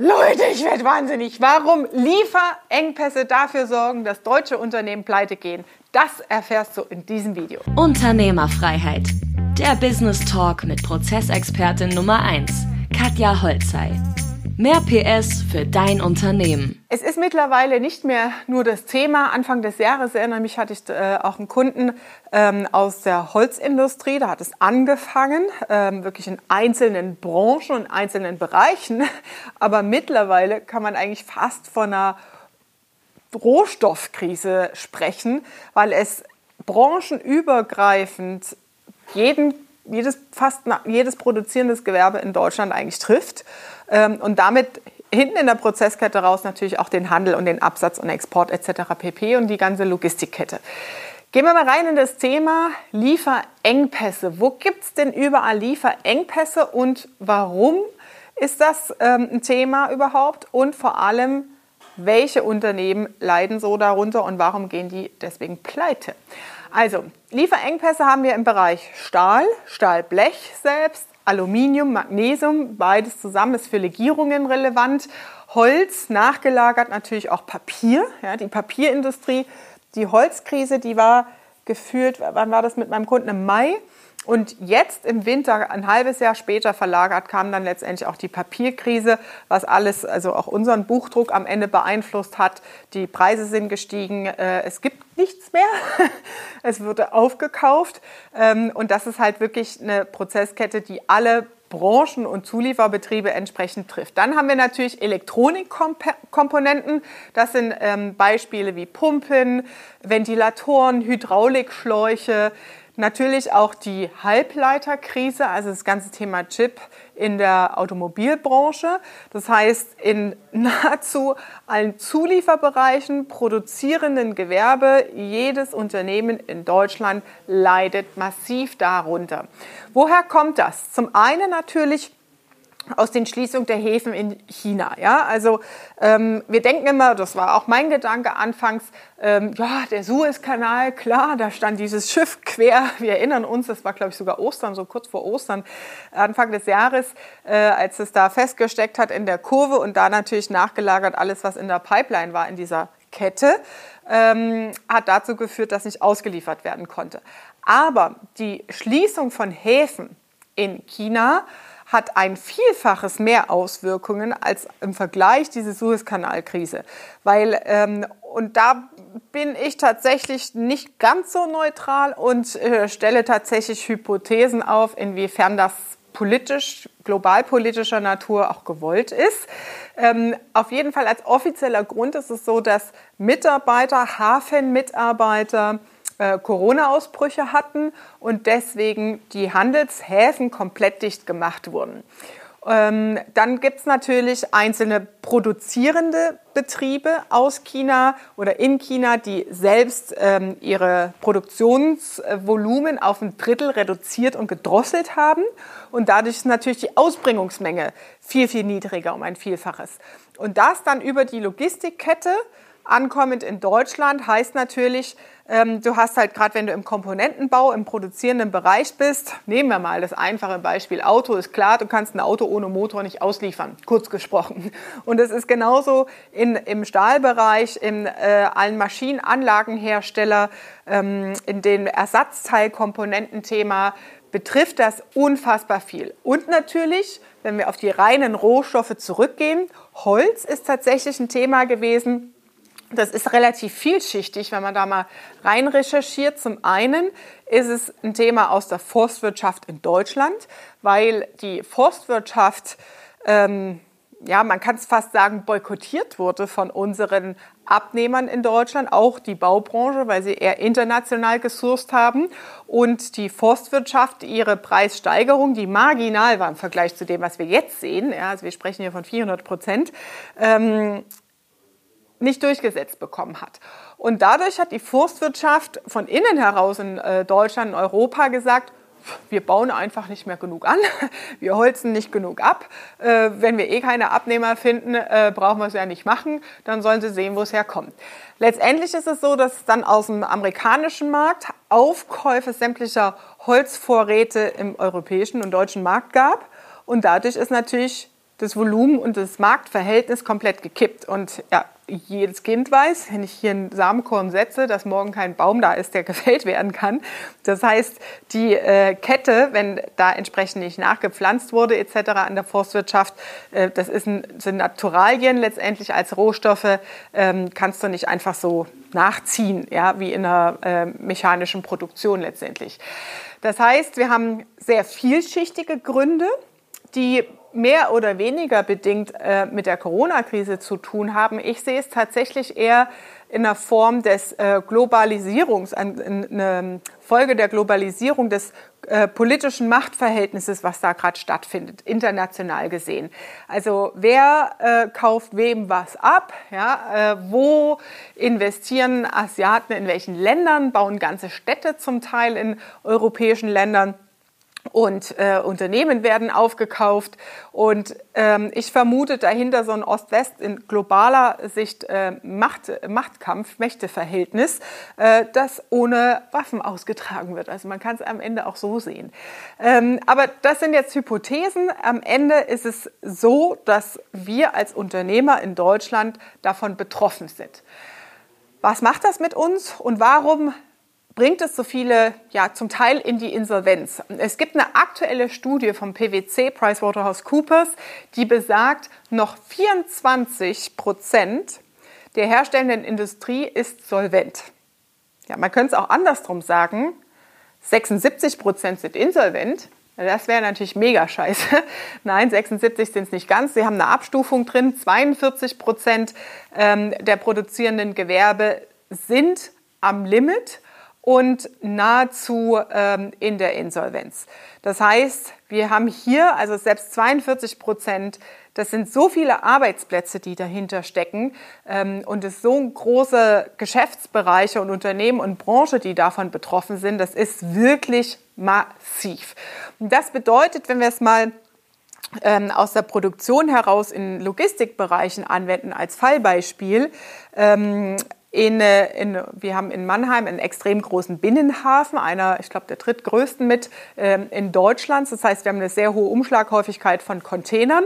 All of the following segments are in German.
Leute, ich werde wahnsinnig. Warum Lieferengpässe dafür sorgen, dass deutsche Unternehmen pleite gehen? Das erfährst du in diesem Video. Unternehmerfreiheit. Der Business Talk mit Prozessexpertin Nummer 1, Katja Holzei. Mehr PS für dein Unternehmen. Es ist mittlerweile nicht mehr nur das Thema. Anfang des Jahres, erinnere mich, hatte ich äh, auch einen Kunden ähm, aus der Holzindustrie. Da hat es angefangen, ähm, wirklich in einzelnen Branchen und einzelnen Bereichen. Aber mittlerweile kann man eigentlich fast von einer Rohstoffkrise sprechen, weil es branchenübergreifend jeden jedes, fast jedes produzierendes Gewerbe in Deutschland eigentlich trifft ähm, und damit hinten in der Prozesskette raus natürlich auch den Handel und den Absatz und Export etc. pp. und die ganze Logistikkette. Gehen wir mal rein in das Thema Lieferengpässe. Wo gibt es denn überall Lieferengpässe und warum ist das ähm, ein Thema überhaupt? Und vor allem, welche Unternehmen leiden so darunter und warum gehen die deswegen pleite? Also, Lieferengpässe haben wir im Bereich Stahl, Stahlblech selbst, Aluminium, Magnesium, beides zusammen ist für Legierungen relevant. Holz, nachgelagert natürlich auch Papier, ja, die Papierindustrie. Die Holzkrise, die war gefühlt, wann war das mit meinem Kunden? Im Mai. Und jetzt im Winter, ein halbes Jahr später verlagert, kam dann letztendlich auch die Papierkrise, was alles, also auch unseren Buchdruck am Ende beeinflusst hat. Die Preise sind gestiegen, äh, es gibt nichts mehr, es wurde aufgekauft. Ähm, und das ist halt wirklich eine Prozesskette, die alle Branchen und Zulieferbetriebe entsprechend trifft. Dann haben wir natürlich Elektronikkomponenten. Das sind ähm, Beispiele wie Pumpen, Ventilatoren, Hydraulikschläuche, Natürlich auch die Halbleiterkrise, also das ganze Thema Chip in der Automobilbranche. Das heißt, in nahezu allen Zulieferbereichen, produzierenden Gewerbe, jedes Unternehmen in Deutschland leidet massiv darunter. Woher kommt das? Zum einen natürlich aus den Schließungen der Häfen in China. Ja? Also ähm, wir denken immer, das war auch mein Gedanke anfangs, ähm, ja, der Suezkanal, klar, da stand dieses Schiff quer. Wir erinnern uns, das war, glaube ich, sogar Ostern, so kurz vor Ostern, Anfang des Jahres, äh, als es da festgesteckt hat in der Kurve und da natürlich nachgelagert alles, was in der Pipeline war in dieser Kette, ähm, hat dazu geführt, dass nicht ausgeliefert werden konnte. Aber die Schließung von Häfen in China hat ein Vielfaches mehr Auswirkungen als im Vergleich diese Suezkanalkrise. Weil, ähm, und da bin ich tatsächlich nicht ganz so neutral und äh, stelle tatsächlich Hypothesen auf, inwiefern das politisch, globalpolitischer Natur auch gewollt ist. Ähm, auf jeden Fall als offizieller Grund ist es so, dass Mitarbeiter, Hafenmitarbeiter, äh, Corona-Ausbrüche hatten und deswegen die Handelshäfen komplett dicht gemacht wurden. Ähm, dann gibt es natürlich einzelne produzierende Betriebe aus China oder in China, die selbst ähm, ihre Produktionsvolumen auf ein Drittel reduziert und gedrosselt haben. Und dadurch ist natürlich die Ausbringungsmenge viel, viel niedriger, um ein Vielfaches. Und das dann über die Logistikkette ankommend in Deutschland heißt natürlich, ähm, du hast halt gerade, wenn du im Komponentenbau, im produzierenden Bereich bist, nehmen wir mal das einfache Beispiel Auto, ist klar, du kannst ein Auto ohne Motor nicht ausliefern, kurz gesprochen. Und es ist genauso in, im Stahlbereich, in äh, allen Maschinenanlagenhersteller, ähm, in den Ersatzteilkomponententhema betrifft das unfassbar viel. Und natürlich, wenn wir auf die reinen Rohstoffe zurückgehen, Holz ist tatsächlich ein Thema gewesen, das ist relativ vielschichtig, wenn man da mal rein recherchiert. Zum einen ist es ein Thema aus der Forstwirtschaft in Deutschland, weil die Forstwirtschaft, ähm, ja, man kann es fast sagen, boykottiert wurde von unseren Abnehmern in Deutschland, auch die Baubranche, weil sie eher international gesourced haben und die Forstwirtschaft ihre Preissteigerung, die marginal war im Vergleich zu dem, was wir jetzt sehen, ja, also wir sprechen hier von 400 Prozent, ähm, nicht durchgesetzt bekommen hat. Und dadurch hat die Forstwirtschaft von innen heraus in äh, Deutschland, in Europa gesagt, wir bauen einfach nicht mehr genug an, wir holzen nicht genug ab. Äh, wenn wir eh keine Abnehmer finden, äh, brauchen wir es ja nicht machen, dann sollen sie sehen, wo es herkommt. Letztendlich ist es so, dass es dann aus dem amerikanischen Markt Aufkäufe sämtlicher Holzvorräte im europäischen und deutschen Markt gab. Und dadurch ist natürlich das Volumen und das Marktverhältnis komplett gekippt. Und ja, jedes Kind weiß, wenn ich hier einen Samenkorn setze, dass morgen kein Baum da ist, der gefällt werden kann. Das heißt, die äh, Kette, wenn da entsprechend nicht nachgepflanzt wurde etc. an der Forstwirtschaft, äh, das ist ein, sind Naturalien letztendlich als Rohstoffe, ähm, kannst du nicht einfach so nachziehen, ja, wie in einer äh, mechanischen Produktion letztendlich. Das heißt, wir haben sehr vielschichtige Gründe, die mehr oder weniger bedingt äh, mit der Corona-Krise zu tun haben. Ich sehe es tatsächlich eher in der Form des äh, Globalisierungs, eine Folge der Globalisierung des äh, politischen Machtverhältnisses, was da gerade stattfindet, international gesehen. Also wer äh, kauft wem was ab? Ja, äh, wo investieren Asiaten in welchen Ländern? Bauen ganze Städte zum Teil in europäischen Ländern? Und äh, Unternehmen werden aufgekauft. Und ähm, ich vermute dahinter so ein Ost-West in globaler Sicht äh, Macht, Machtkampf, Mächteverhältnis, äh, das ohne Waffen ausgetragen wird. Also man kann es am Ende auch so sehen. Ähm, aber das sind jetzt Hypothesen. Am Ende ist es so, dass wir als Unternehmer in Deutschland davon betroffen sind. Was macht das mit uns und warum bringt es so viele, ja, zum Teil in die Insolvenz. Es gibt eine aktuelle Studie vom PwC, PricewaterhouseCoopers, die besagt, noch 24 Prozent der herstellenden Industrie ist solvent. Ja, man könnte es auch andersrum sagen, 76 Prozent sind insolvent. Das wäre natürlich mega scheiße. Nein, 76 sind es nicht ganz. Sie haben eine Abstufung drin. 42 Prozent ähm, der produzierenden Gewerbe sind am Limit und nahezu ähm, in der Insolvenz. Das heißt, wir haben hier also selbst 42 Prozent, das sind so viele Arbeitsplätze, die dahinter stecken ähm, und es so große Geschäftsbereiche und Unternehmen und Branche, die davon betroffen sind, das ist wirklich massiv. Und das bedeutet, wenn wir es mal ähm, aus der Produktion heraus in Logistikbereichen anwenden als Fallbeispiel, ähm, in, äh, in, wir haben in Mannheim einen extrem großen Binnenhafen, einer, ich glaube, der drittgrößten mit ähm, in Deutschland. Das heißt, wir haben eine sehr hohe Umschlaghäufigkeit von Containern.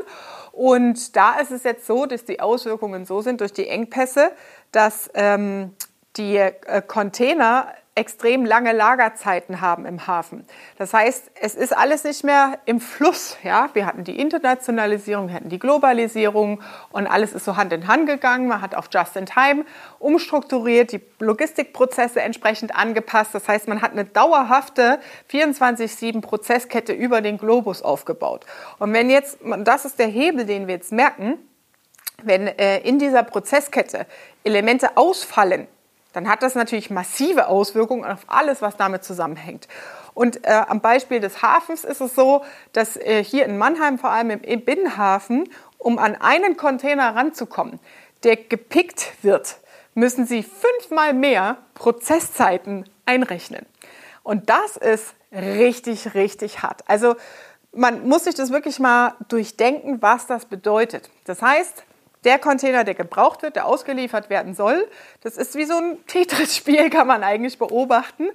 Und da ist es jetzt so, dass die Auswirkungen so sind durch die Engpässe, dass ähm, die äh, Container extrem lange Lagerzeiten haben im Hafen. Das heißt, es ist alles nicht mehr im Fluss. Ja? Wir hatten die Internationalisierung, wir hatten die Globalisierung und alles ist so Hand in Hand gegangen. Man hat auf Just-in-Time umstrukturiert, die Logistikprozesse entsprechend angepasst. Das heißt, man hat eine dauerhafte 24-7 Prozesskette über den Globus aufgebaut. Und wenn jetzt, das ist der Hebel, den wir jetzt merken, wenn äh, in dieser Prozesskette Elemente ausfallen, dann hat das natürlich massive Auswirkungen auf alles, was damit zusammenhängt. Und äh, am Beispiel des Hafens ist es so, dass äh, hier in Mannheim, vor allem im, Binnenhafen, um an einen Container ranzukommen, der gepickt wird, müssen Sie fünfmal mehr Prozesszeiten einrechnen. Und das ist richtig, richtig hart. Also man muss sich das wirklich mal durchdenken, was das bedeutet. Das heißt, der Container, der gebraucht wird, der ausgeliefert werden soll, das ist wie so ein Tetris-Spiel, kann man eigentlich beobachten,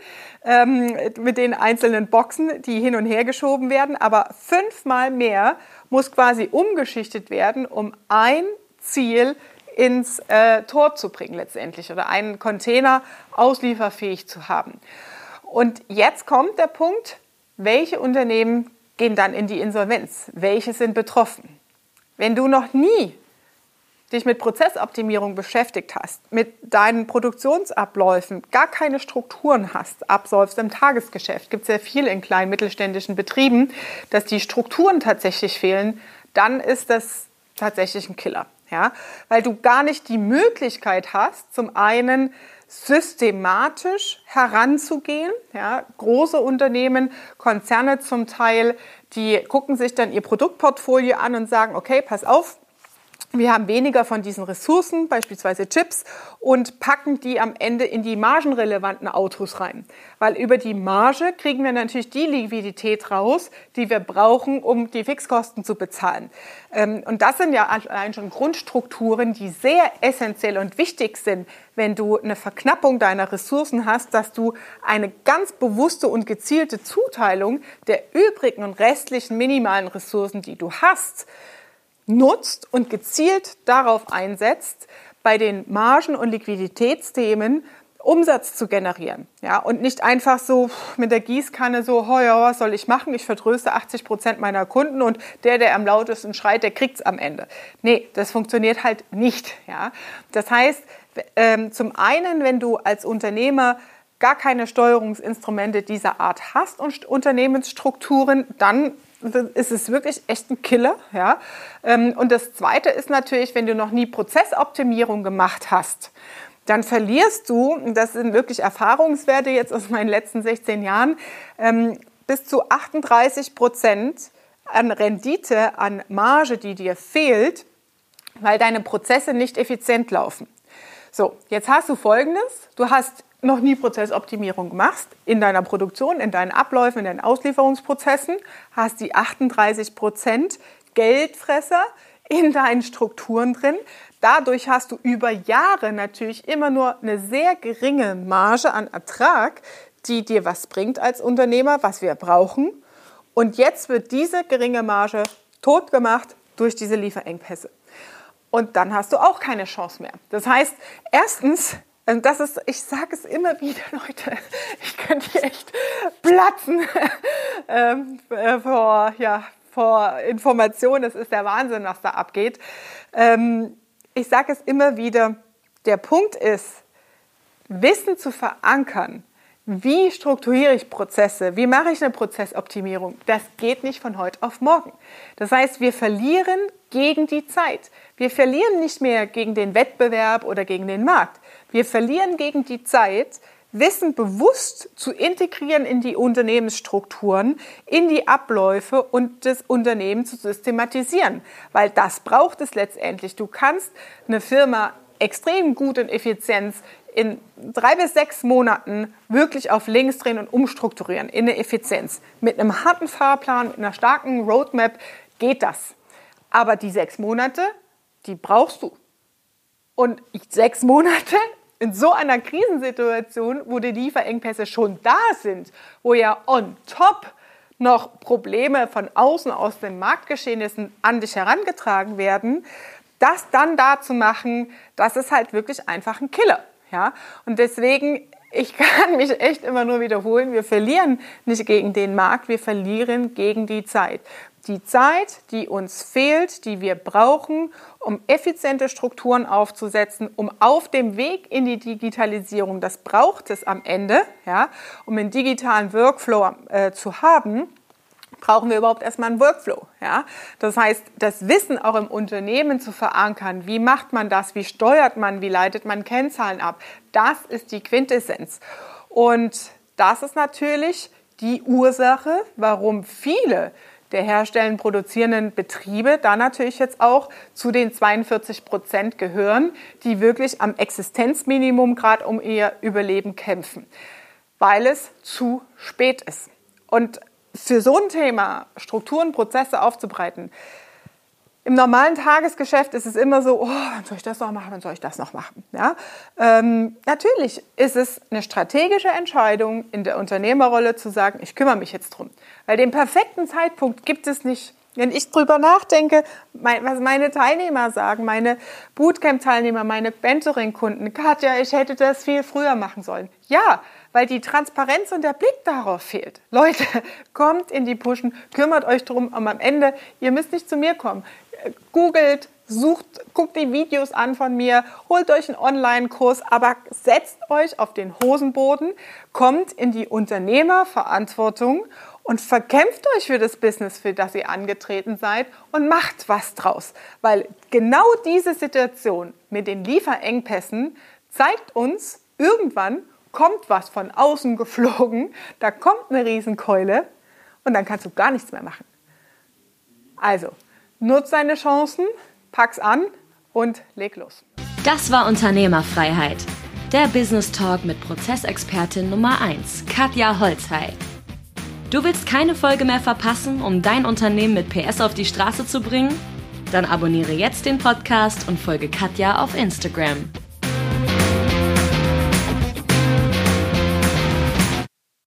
ähm, mit den einzelnen Boxen, die hin und her geschoben werden. Aber fünfmal mehr muss quasi umgeschichtet werden, um ein Ziel ins äh, Tor zu bringen letztendlich oder einen Container auslieferfähig zu haben. Und jetzt kommt der Punkt, welche Unternehmen gehen dann in die Insolvenz? Welche sind betroffen? Wenn du noch nie dich mit Prozessoptimierung beschäftigt hast, mit deinen Produktionsabläufen gar keine Strukturen hast, absolvst im Tagesgeschäft, gibt es sehr viel in kleinen mittelständischen Betrieben, dass die Strukturen tatsächlich fehlen, dann ist das tatsächlich ein Killer. Ja? Weil du gar nicht die Möglichkeit hast, zum einen systematisch heranzugehen. Ja? Große Unternehmen, Konzerne zum Teil, die gucken sich dann ihr Produktportfolio an und sagen, okay, pass auf, wir haben weniger von diesen Ressourcen, beispielsweise Chips, und packen die am Ende in die margenrelevanten Autos rein. Weil über die Marge kriegen wir natürlich die Liquidität raus, die wir brauchen, um die Fixkosten zu bezahlen. Ähm, und das sind ja allein schon Grundstrukturen, die sehr essentiell und wichtig sind, wenn du eine Verknappung deiner Ressourcen hast, dass du eine ganz bewusste und gezielte Zuteilung der übrigen und restlichen minimalen Ressourcen, die du hast, nutzt und gezielt darauf einsetzt, bei den Margen- und Liquiditätsthemen Umsatz zu generieren. Ja, und nicht einfach so mit der Gießkanne so, ja, was soll ich machen? Ich vertröste 80 Prozent meiner Kunden und der, der am lautesten schreit, der kriegt's am Ende. Nee, das funktioniert halt nicht. Ja, das heißt, ähm, zum einen, wenn du als Unternehmer gar keine Steuerungsinstrumente dieser Art hast und Unternehmensstrukturen, dann ist es wirklich echt ein Killer. Ja? Ähm, und das Zweite ist natürlich, wenn du noch nie Prozessoptimierung gemacht hast, dann verlierst du, das sind wirklich Erfahrungswerte jetzt aus meinen letzten 16 Jahren, ähm, bis zu 38 Prozent an Rendite, an Marge, die dir fehlt, weil deine Prozesse nicht effizient laufen. So, jetzt hast du Folgendes. Du hast noch nie Prozessoptimierung gemacht in deiner Produktion, in deinen Abläufen, in deinen Auslieferungsprozessen, hast die 38 Prozent Geldfresser in deinen Strukturen drin. Dadurch hast du über Jahre natürlich immer nur eine sehr geringe Marge an Ertrag, die dir was bringt als Unternehmer, was wir brauchen. Und jetzt wird diese geringe Marge tot gemacht durch diese Lieferengpässe. Und dann hast du auch keine Chance mehr. Das heißt, erstens, das ist, ich sage es immer wieder, Leute, ich könnte hier echt platzen ähm, äh, vor, ja, vor Informationen. Es ist der Wahnsinn, was da abgeht. Ähm, ich sage es immer wieder, der Punkt ist, Wissen zu verankern. Wie strukturiere ich Prozesse? Wie mache ich eine Prozessoptimierung? Das geht nicht von heute auf morgen. Das heißt, wir verlieren gegen die Zeit. Wir verlieren nicht mehr gegen den Wettbewerb oder gegen den Markt. Wir verlieren gegen die Zeit, Wissen bewusst zu integrieren in die Unternehmensstrukturen, in die Abläufe und das Unternehmen zu systematisieren. Weil das braucht es letztendlich. Du kannst eine Firma extrem gut in Effizienz in drei bis sechs Monaten wirklich auf links drehen und umstrukturieren in eine Effizienz. Mit einem harten Fahrplan, mit einer starken Roadmap geht das. Aber die sechs Monate, die brauchst du. Und sechs Monate in so einer Krisensituation, wo die Lieferengpässe schon da sind, wo ja on top noch Probleme von außen aus den Marktgeschehnissen an dich herangetragen werden, das dann da zu machen, das ist halt wirklich einfach ein Killer. Ja? Und deswegen, ich kann mich echt immer nur wiederholen, wir verlieren nicht gegen den Markt, wir verlieren gegen die Zeit die Zeit, die uns fehlt, die wir brauchen, um effiziente Strukturen aufzusetzen, um auf dem Weg in die Digitalisierung, das braucht es am Ende, ja, um einen digitalen Workflow äh, zu haben, brauchen wir überhaupt erstmal einen Workflow. Ja? Das heißt, das Wissen auch im Unternehmen zu verankern, wie macht man das, wie steuert man, wie leitet man Kennzahlen ab, das ist die Quintessenz. Und das ist natürlich die Ursache, warum viele der herstellenden, produzierenden Betriebe da natürlich jetzt auch zu den 42 Prozent gehören, die wirklich am Existenzminimum gerade um ihr Überleben kämpfen, weil es zu spät ist. Und für so ein Thema Strukturen, Prozesse aufzubreiten, im normalen Tagesgeschäft ist es immer so, oh, wann soll ich das noch machen, wann soll ich das noch machen? Ja? Ähm, natürlich ist es eine strategische Entscheidung in der Unternehmerrolle zu sagen, ich kümmere mich jetzt drum. Weil den perfekten Zeitpunkt gibt es nicht. Wenn ich drüber nachdenke, mein, was meine Teilnehmer sagen, meine Bootcamp-Teilnehmer, meine Mentoring-Kunden, Katja, ich hätte das viel früher machen sollen. Ja, weil die Transparenz und der Blick darauf fehlt. Leute, kommt in die Pushen, kümmert euch drum, und am Ende, ihr müsst nicht zu mir kommen googelt, sucht, guckt die Videos an von mir, holt euch einen Online-Kurs, aber setzt euch auf den Hosenboden, kommt in die Unternehmerverantwortung und verkämpft euch für das Business, für das ihr angetreten seid und macht was draus. Weil genau diese Situation mit den Lieferengpässen zeigt uns, irgendwann kommt was von außen geflogen, da kommt eine Riesenkeule und dann kannst du gar nichts mehr machen. Also, Nutz deine Chancen, pack's an und leg los. Das war Unternehmerfreiheit. Der Business Talk mit Prozessexpertin Nummer 1, Katja Holzhey. Du willst keine Folge mehr verpassen, um dein Unternehmen mit PS auf die Straße zu bringen? Dann abonniere jetzt den Podcast und folge Katja auf Instagram.